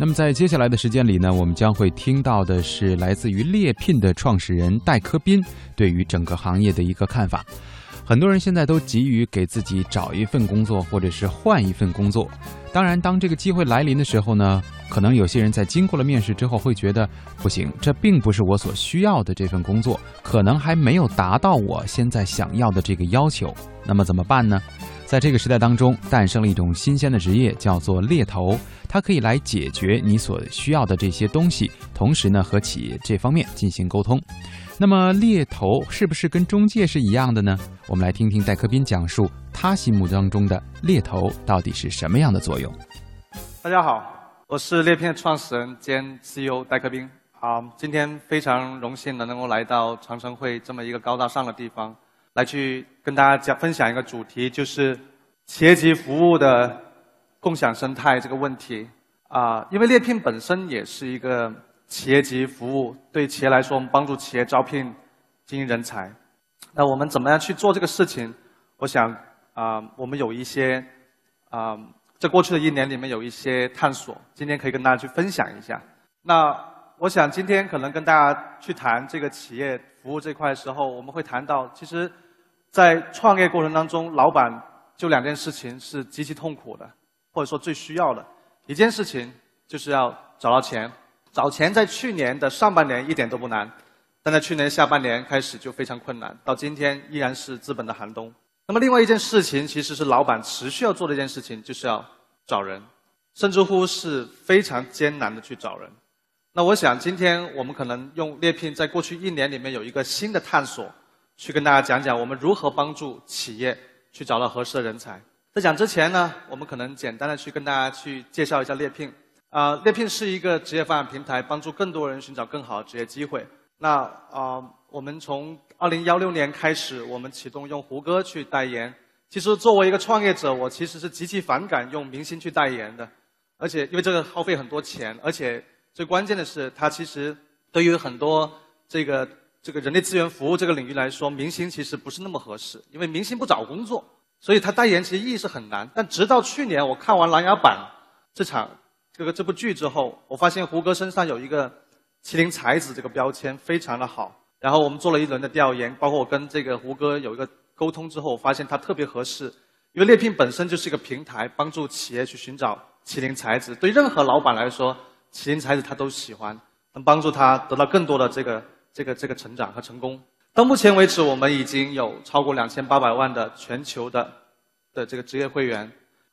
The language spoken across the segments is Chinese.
那么在接下来的时间里呢，我们将会听到的是来自于猎聘的创始人戴科斌对于整个行业的一个看法。很多人现在都急于给自己找一份工作，或者是换一份工作。当然，当这个机会来临的时候呢，可能有些人在经过了面试之后会觉得不行，这并不是我所需要的这份工作，可能还没有达到我现在想要的这个要求。那么怎么办呢？在这个时代当中，诞生了一种新鲜的职业，叫做猎头。它可以来解决你所需要的这些东西，同时呢，和企业这方面进行沟通。那么，猎头是不是跟中介是一样的呢？我们来听听戴克斌讲述他心目当中的猎头到底是什么样的作用。大家好，我是猎片创始人兼 CEO 戴克斌。好，今天非常荣幸的能够来到长城会这么一个高大上的地方。来去跟大家讲分享一个主题，就是企业级服务的共享生态这个问题啊。因为猎聘本身也是一个企业级服务，对企业来说，我们帮助企业招聘精英人才。那我们怎么样去做这个事情？我想啊，我们有一些啊，在过去的一年里面有一些探索，今天可以跟大家去分享一下。那我想今天可能跟大家去谈这个企业服务这块的时候，我们会谈到其实。在创业过程当中，老板就两件事情是极其痛苦的，或者说最需要的。一件事情就是要找到钱，找钱在去年的上半年一点都不难，但在去年下半年开始就非常困难，到今天依然是资本的寒冬。那么另外一件事情，其实是老板持续要做的一件事情，就是要找人，甚至乎是非常艰难的去找人。那我想今天我们可能用猎聘，在过去一年里面有一个新的探索。去跟大家讲讲我们如何帮助企业去找到合适的人才。在讲之前呢，我们可能简单的去跟大家去介绍一下猎聘。啊，猎聘是一个职业发展平台，帮助更多人寻找更好的职业机会。那啊，我们从二零幺六年开始，我们启动用胡歌去代言。其实作为一个创业者，我其实是极其反感用明星去代言的，而且因为这个耗费很多钱，而且最关键的是，它其实对于很多这个。这个人力资源服务这个领域来说，明星其实不是那么合适，因为明星不找工作，所以他代言其实意义是很难。但直到去年我看完《琅琊榜》这场这个这部剧之后，我发现胡歌身上有一个“麒麟才子”这个标签非常的好。然后我们做了一轮的调研，包括我跟这个胡歌有一个沟通之后，我发现他特别合适，因为猎聘本身就是一个平台，帮助企业去寻找麒麟才子。对任何老板来说，麒麟才子他都喜欢，能帮助他得到更多的这个。这个这个成长和成功，到目前为止，我们已经有超过两千八百万的全球的的这个职业会员，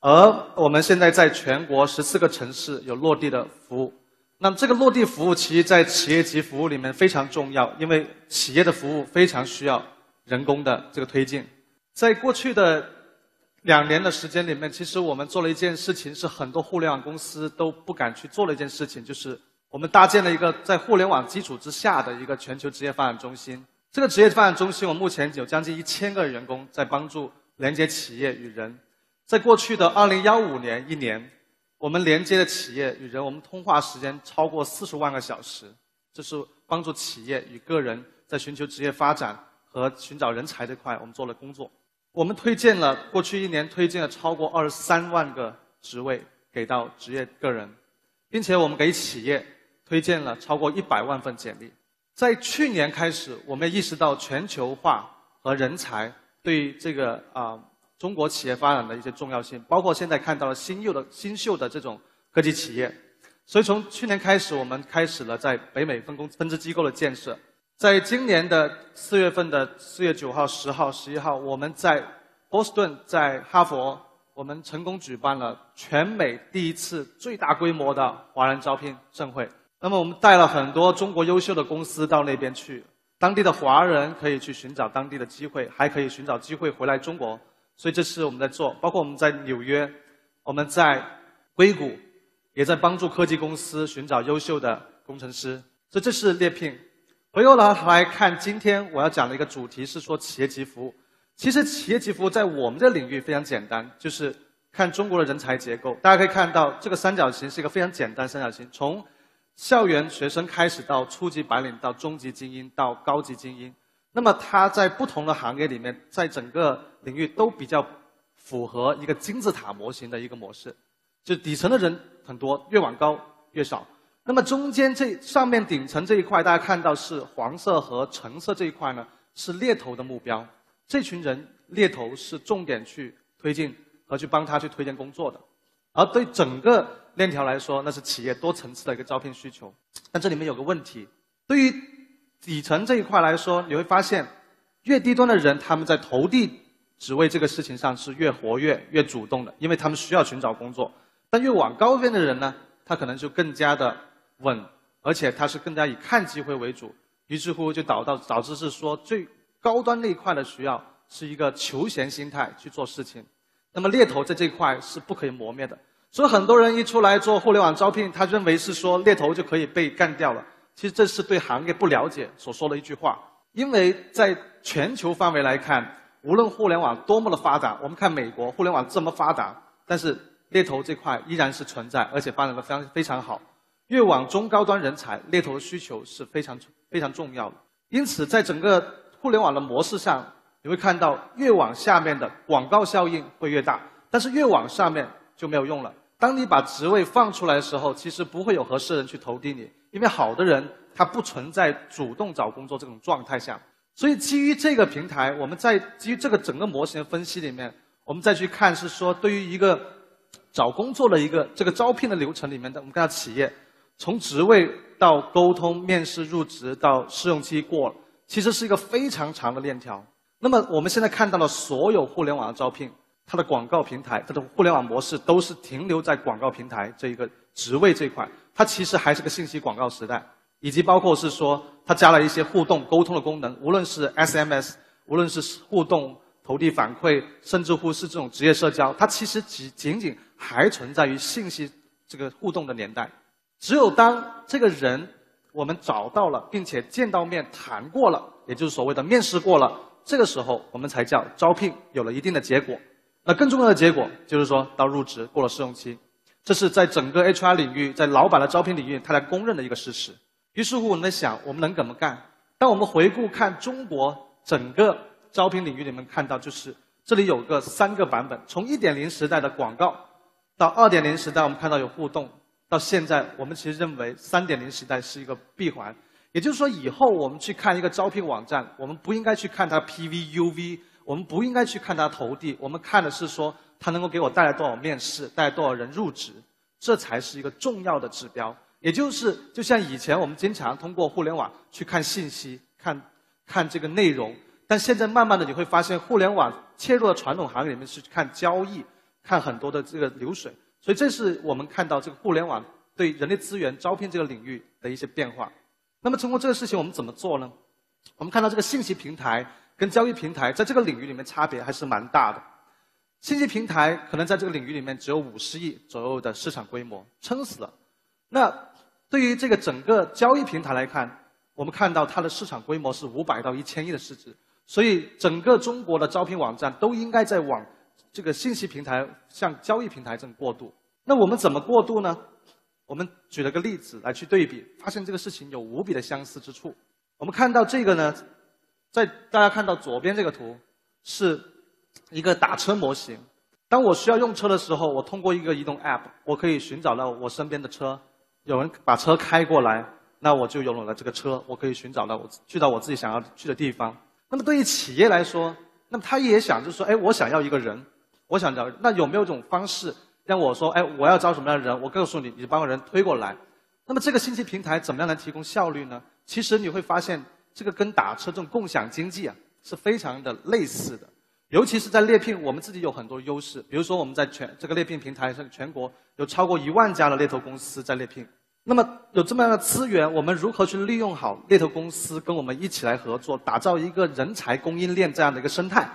而我们现在在全国十四个城市有落地的服务。那么这个落地服务，其实在企业级服务里面非常重要，因为企业的服务非常需要人工的这个推进。在过去的两年的时间里面，其实我们做了一件事情，是很多互联网公司都不敢去做的一件事情，就是。我们搭建了一个在互联网基础之下的一个全球职业发展中心。这个职业发展中心，我目前有将近一千个员工在帮助连接企业与人。在过去的二零幺五年一年，我们连接的企业与人，我们通话时间超过四十万个小时。这是帮助企业与个人在寻求职业发展和寻找人才这块，我们做了工作。我们推荐了过去一年推荐了超过二十三万个职位给到职业个人，并且我们给企业。推荐了超过一百万份简历。在去年开始，我们意识到全球化和人才对这个啊中国企业发展的一些重要性，包括现在看到了新秀的新秀的这种科技企业。所以从去年开始，我们开始了在北美分公分支机构的建设。在今年的四月份的四月九号、十号、十一号，我们在波士顿、在哈佛，我们成功举办了全美第一次最大规模的华人招聘盛会。那么我们带了很多中国优秀的公司到那边去，当地的华人可以去寻找当地的机会，还可以寻找机会回来中国。所以这是我们在做，包括我们在纽约，我们在硅谷，也在帮助科技公司寻找优秀的工程师。所以这是猎聘。回过头来看，今天我要讲的一个主题是说企业级服务。其实企业级服务在我们的领域非常简单，就是看中国的人才结构。大家可以看到，这个三角形是一个非常简单三角形，从校园学生开始到初级白领，到中级精英，到高级精英，那么他在不同的行业里面，在整个领域都比较符合一个金字塔模型的一个模式，就底层的人很多，越往高越少。那么中间这上面顶层这一块，大家看到是黄色和橙色这一块呢，是猎头的目标。这群人猎头是重点去推进和去帮他去推荐工作的。而对整个链条来说，那是企业多层次的一个招聘需求。但这里面有个问题，对于底层这一块来说，你会发现，越低端的人他们在投递职位这个事情上是越活跃、越主动的，因为他们需要寻找工作。但越往高边的人呢，他可能就更加的稳，而且他是更加以看机会为主。于是乎就导到导致是说，最高端那一块的需要是一个求贤心态去做事情。那么猎头在这一块是不可以磨灭的，所以很多人一出来做互联网招聘，他认为是说猎头就可以被干掉了。其实这是对行业不了解所说的一句话。因为在全球范围来看，无论互联网多么的发达，我们看美国互联网这么发达，但是猎头这块依然是存在，而且发展的非常非常好。越往中高端人才，猎头的需求是非常非常重要的。因此，在整个互联网的模式上。你会看到，越往下面的广告效应会越大，但是越往上面就没有用了。当你把职位放出来的时候，其实不会有合适人去投递你，因为好的人他不存在主动找工作这种状态下。所以基于这个平台，我们在基于这个整个模型的分析里面，我们再去看是说，对于一个找工作的一个这个招聘的流程里面的，我们看到企业从职位到沟通、面试、入职到试用期过了，其实是一个非常长的链条。那么我们现在看到的所有互联网的招聘，它的广告平台、它的互联网模式都是停留在广告平台这一个职位这一块，它其实还是个信息广告时代，以及包括是说它加了一些互动沟通的功能，无论是 SMS，无论是互动投递反馈，甚至乎是这种职业社交，它其实仅仅仅还存在于信息这个互动的年代。只有当这个人我们找到了，并且见到面谈过了，也就是所谓的面试过了。这个时候，我们才叫招聘有了一定的结果。那更重要的结果就是说到入职过了试用期，这是在整个 HR 领域，在老板的招聘领域，他来公认的一个事实。于是乎，我们在想，我们能怎么干？当我们回顾看中国整个招聘领域里面，看到就是这里有个三个版本：从1.0时代的广告，到2.0时代，我们看到有互动，到现在，我们其实认为3.0时代是一个闭环。也就是说，以后我们去看一个招聘网站，我们不应该去看它 PV、UV，我们不应该去看它投递，我们看的是说它能够给我带来多少面试，带来多少人入职，这才是一个重要的指标。也就是，就像以前我们经常通过互联网去看信息、看看这个内容，但现在慢慢的你会发现，互联网切入了传统行业里面是看交易、看很多的这个流水，所以这是我们看到这个互联网对人力资源招聘这个领域的一些变化。那么通过这个事情，我们怎么做呢？我们看到这个信息平台跟交易平台在这个领域里面差别还是蛮大的。信息平台可能在这个领域里面只有五十亿左右的市场规模，撑死了。那对于这个整个交易平台来看，我们看到它的市场规模是五百到一千亿的市值。所以整个中国的招聘网站都应该在往这个信息平台向交易平台这种过渡。那我们怎么过渡呢？我们举了个例子来去对比，发现这个事情有无比的相似之处。我们看到这个呢，在大家看到左边这个图，是一个打车模型。当我需要用车的时候，我通过一个移动 App，我可以寻找到我身边的车，有人把车开过来，那我就拥有了这个车，我可以寻找到我去到我自己想要去的地方。那么对于企业来说，那么他也想就是说，哎，我想要一个人，我想找，那有没有一种方式？让我说，哎，我要招什么样的人？我告诉你，你就把人推过来。那么这个信息平台怎么样能提供效率呢？其实你会发现，这个跟打车这种共享经济啊是非常的类似的。尤其是在猎聘，我们自己有很多优势。比如说，我们在全这个猎聘平台上，全国有超过一万家的猎头公司在猎聘。那么有这么样的资源，我们如何去利用好猎头公司跟我们一起来合作，打造一个人才供应链这样的一个生态，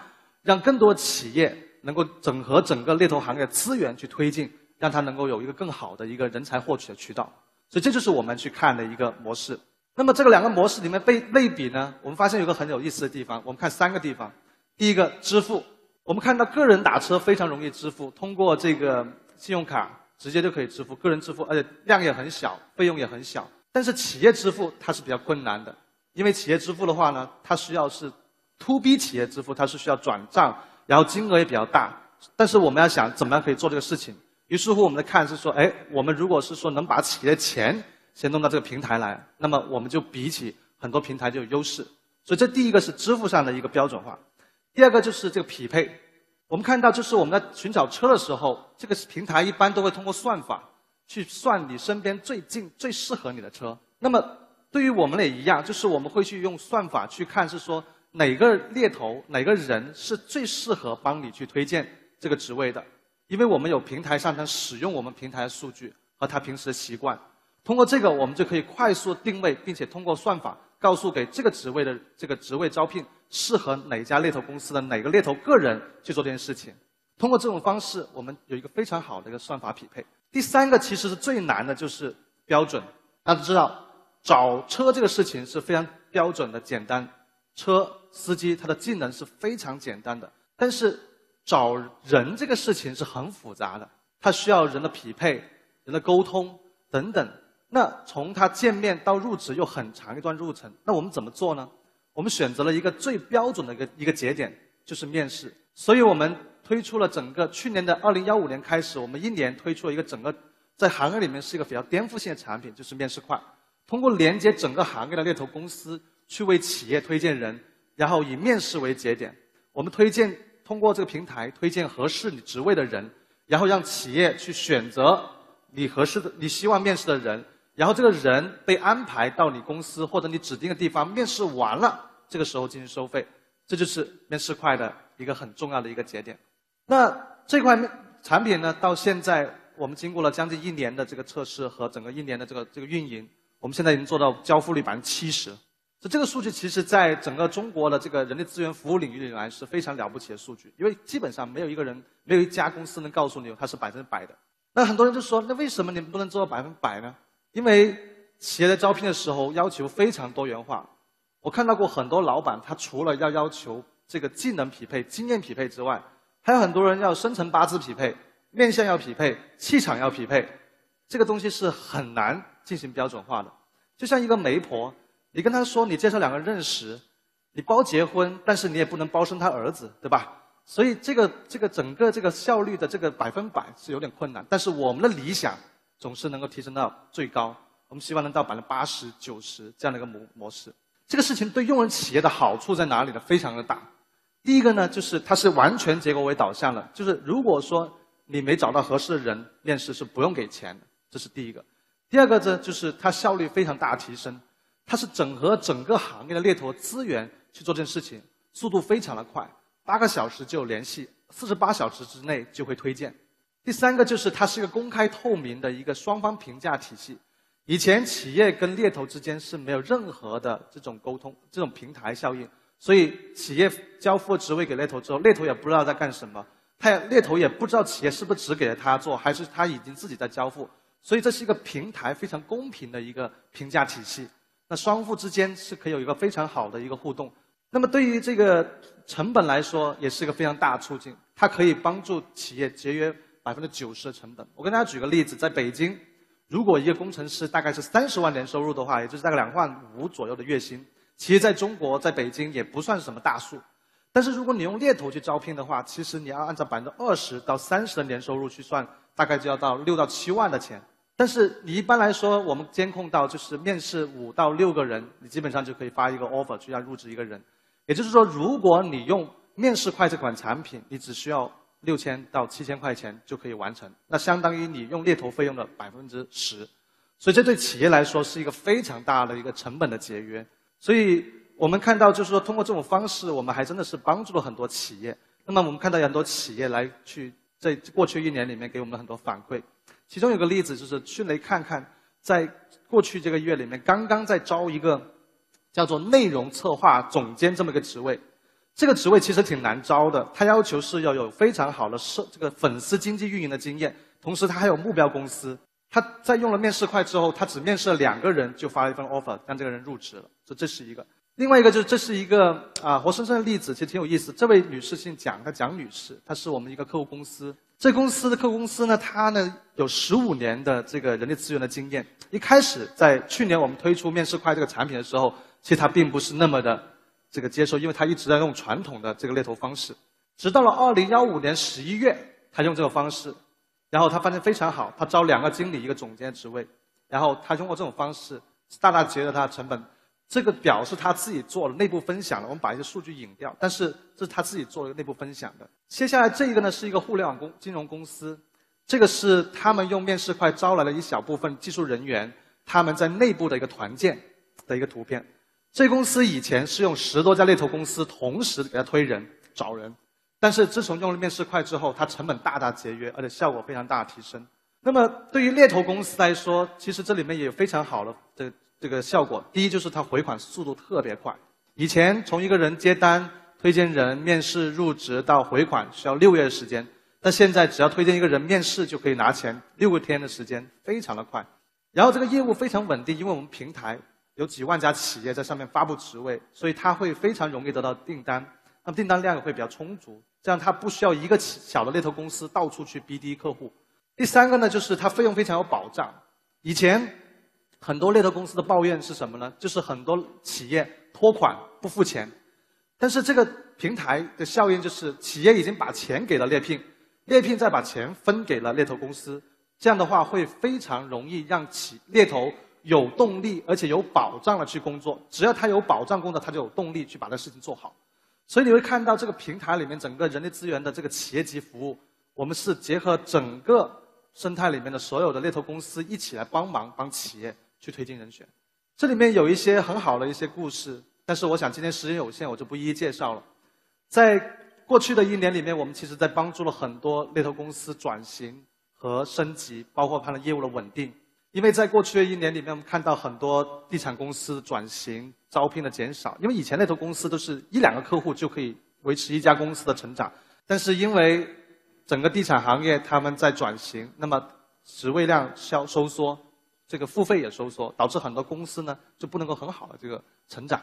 让更多企业。能够整合整个猎头行业资源去推进，让它能够有一个更好的一个人才获取的渠道，所以这就是我们去看的一个模式。那么这个两个模式里面被类比呢，我们发现有个很有意思的地方。我们看三个地方，第一个支付，我们看到个人打车非常容易支付，通过这个信用卡直接就可以支付，个人支付，而且量也很小，费用也很小。但是企业支付它是比较困难的，因为企业支付的话呢，它需要是 to B 企业支付，它是需要转账。然后金额也比较大，但是我们要想怎么样可以做这个事情，于是乎，我们在看是说，哎，我们如果是说能把企业的钱先弄到这个平台来，那么我们就比起很多平台就有优势。所以这第一个是支付上的一个标准化，第二个就是这个匹配。我们看到，就是我们在寻找车的时候，这个平台一般都会通过算法去算你身边最近、最适合你的车。那么对于我们也一样，就是我们会去用算法去看，是说哪个猎头、哪个人是最适合帮你去推荐这个职位的。因为我们有平台上能使用我们平台的数据和他平时的习惯，通过这个我们就可以快速定位，并且通过算法告诉给这个职位的这个职位招聘适合哪家猎头公司的哪个猎头个人去做这件事情。通过这种方式，我们有一个非常好的一个算法匹配。第三个其实是最难的，就是标准。大家知道，找车这个事情是非常标准的简单，车司机他的技能是非常简单的，但是。找人这个事情是很复杂的，它需要人的匹配、人的沟通等等。那从他见面到入职又很长一段路程，那我们怎么做呢？我们选择了一个最标准的一个一个节点，就是面试。所以我们推出了整个去年的二零幺五年开始，我们一年推出了一个整个在行业里面是一个比较颠覆性的产品，就是面试快。通过连接整个行业的猎头公司，去为企业推荐人，然后以面试为节点，我们推荐。通过这个平台推荐合适你职位的人，然后让企业去选择你合适的、你希望面试的人，然后这个人被安排到你公司或者你指定的地方面试完了，这个时候进行收费，这就是面试快的一个很重要的一个节点。那这块产品呢，到现在我们经过了将近一年的这个测试和整个一年的这个这个运营，我们现在已经做到交付率百分之七十。这个数据其实，在整个中国的这个人力资源服务领域里来是非常了不起的数据，因为基本上没有一个人、没有一家公司能告诉你它是百分之百的。那很多人就说，那为什么你们不能做到百分之百呢？因为企业在招聘的时候要求非常多元化。我看到过很多老板，他除了要要求这个技能匹配、经验匹配之外，还有很多人要生辰八字匹配、面相要匹配、气场要匹配，这个东西是很难进行标准化的。就像一个媒婆。你跟她说，你介绍两个人认识，你包结婚，但是你也不能包生他儿子，对吧？所以这个这个整个这个效率的这个百分百是有点困难。但是我们的理想总是能够提升到最高，我们希望能到百分之八十九十这样的一个模模式。这个事情对用人企业的好处在哪里呢？非常的大。第一个呢，就是它是完全结果为导向的，就是如果说你没找到合适的人，面试是不用给钱的，这是第一个。第二个呢，就是它效率非常大提升。它是整合整个行业的猎头资源去做这件事情，速度非常的快，八个小时就联系，四十八小时之内就会推荐。第三个就是它是一个公开透明的一个双方评价体系。以前企业跟猎头之间是没有任何的这种沟通，这种平台效应，所以企业交付职位给猎头之后，猎头也不知道在干什么，他也猎头也不知道企业是不是只给了他做，还是他已经自己在交付，所以这是一个平台非常公平的一个评价体系。那双方之间是可以有一个非常好的一个互动。那么对于这个成本来说，也是一个非常大的促进。它可以帮助企业节约百分之九十的成本。我跟大家举个例子，在北京，如果一个工程师大概是三十万年收入的话，也就是大概两万五左右的月薪，其实在中国，在北京也不算是什么大数。但是如果你用猎头去招聘的话，其实你要按照百分之二十到三十的年收入去算，大概就要到六到七万的钱。但是你一般来说，我们监控到就是面试五到六个人，你基本上就可以发一个 offer 去让入职一个人。也就是说，如果你用面试快这款产品，你只需要六千到七千块钱就可以完成，那相当于你用猎头费用的百分之十。所以这对企业来说是一个非常大的一个成本的节约。所以我们看到就是说，通过这种方式，我们还真的是帮助了很多企业。那么我们看到很多企业来去在过去一年里面给我们很多反馈。其中有个例子就是迅雷看看，在过去这个月里面，刚刚在招一个叫做内容策划总监这么一个职位。这个职位其实挺难招的，他要求是要有非常好的社这个粉丝经济运营的经验，同时他还有目标公司。他在用了面试快之后，他只面试了两个人就发了一份 offer，让这个人入职了。这这是一个。另外一个就是这是一个啊活生生的例子，其实挺有意思。这位女士姓蒋，她蒋女士，她是我们一个客户公司。这公司的客户公司呢，它呢有十五年的这个人力资源的经验。一开始在去年我们推出面试快这个产品的时候，其实它并不是那么的这个接受，因为他一直在用传统的这个猎头方式。直到了二零幺五年十一月，他用这个方式，然后他发现非常好，他招两个经理一个总监职位，然后他通过这种方式大大节约了他的成本。这个表是他自己做的内部分享的，我们把一些数据引掉，但是这是他自己做的内部分享的。接下来这一个呢是一个互联网公金融公司，这个是他们用面试快招来了一小部分技术人员，他们在内部的一个团建的一个图片。这公司以前是用十多家猎头公司同时给他推人找人，但是自从用了面试快之后，它成本大大节约，而且效果非常大提升。那么对于猎头公司来说，其实这里面也有非常好的这。这个效果，第一就是它回款速度特别快。以前从一个人接单、推荐人、面试、入职到回款需要六个月的时间，但现在只要推荐一个人面试就可以拿钱，六个天的时间非常的快。然后这个业务非常稳定，因为我们平台有几万家企业在上面发布职位，所以它会非常容易得到订单，那么订单量也会比较充足，这样它不需要一个小的猎头公司到处去 BD 客户。第三个呢，就是它费用非常有保障，以前。很多猎头公司的抱怨是什么呢？就是很多企业拖款不付钱，但是这个平台的效应就是企业已经把钱给了猎聘，猎聘再把钱分给了猎头公司，这样的话会非常容易让企猎头有动力而且有保障的去工作。只要他有保障工作，他就有动力去把这事情做好。所以你会看到这个平台里面整个人力资源的这个企业级服务，我们是结合整个生态里面的所有的猎头公司一起来帮忙帮企业。去推进人选，这里面有一些很好的一些故事，但是我想今天时间有限，我就不一一介绍了。在过去的一年里面，我们其实在帮助了很多猎头公司转型和升级，包括它的业务的稳定。因为在过去的一年里面，我们看到很多地产公司转型、招聘的减少。因为以前那头公司都是一两个客户就可以维持一家公司的成长，但是因为整个地产行业他们在转型，那么职位量消收缩。这个付费也收缩，导致很多公司呢就不能够很好的这个成长。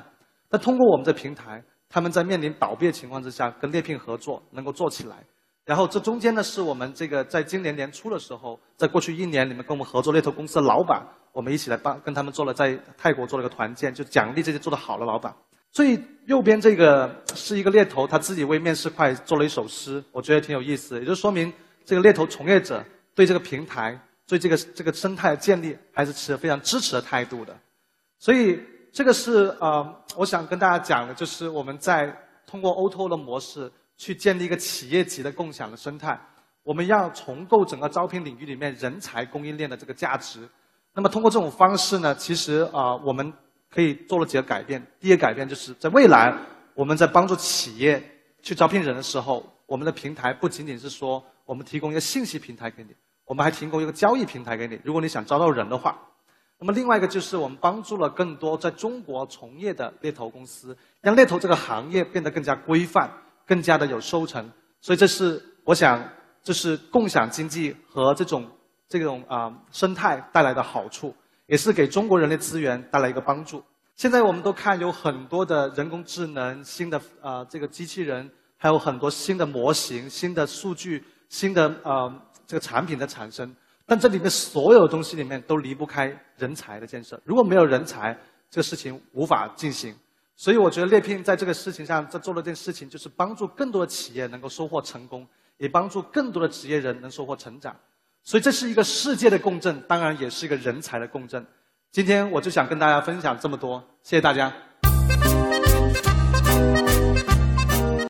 那通过我们这平台，他们在面临倒闭的情况之下，跟猎聘合作能够做起来。然后这中间呢，是我们这个在今年年初的时候，在过去一年里面跟我们合作猎头公司的老板，我们一起来帮跟他们做了在泰国做了个团建，就奖励这些做得好的老板。最右边这个是一个猎头，他自己为面试快做了一首诗，我觉得挺有意思，也就说明这个猎头从业者对这个平台。对这个这个生态建立还是持非常支持的态度的，所以这个是呃，我想跟大家讲的，就是我们在通过 O2O 的模式去建立一个企业级的共享的生态，我们要重构整个招聘领域里面人才供应链的这个价值。那么通过这种方式呢，其实啊，我们可以做了几个改变。第一个改变就是在未来，我们在帮助企业去招聘人的时候，我们的平台不仅仅是说我们提供一个信息平台给你。我们还提供一个交易平台给你，如果你想招到人的话。那么另外一个就是我们帮助了更多在中国从业的猎头公司，让猎头这个行业变得更加规范，更加的有收成。所以这是我想，这是共享经济和这种这种啊生态带来的好处，也是给中国人力资源带来一个帮助。现在我们都看有很多的人工智能、新的啊这个机器人，还有很多新的模型、新的数据、新的呃。这个产品的产生，但这里面所有东西里面都离不开人才的建设。如果没有人才，这个事情无法进行。所以我觉得猎聘在这个事情上在做了件事情，就是帮助更多的企业能够收获成功，也帮助更多的职业人能收获成长。所以这是一个世界的共振，当然也是一个人才的共振。今天我就想跟大家分享这么多，谢谢大家。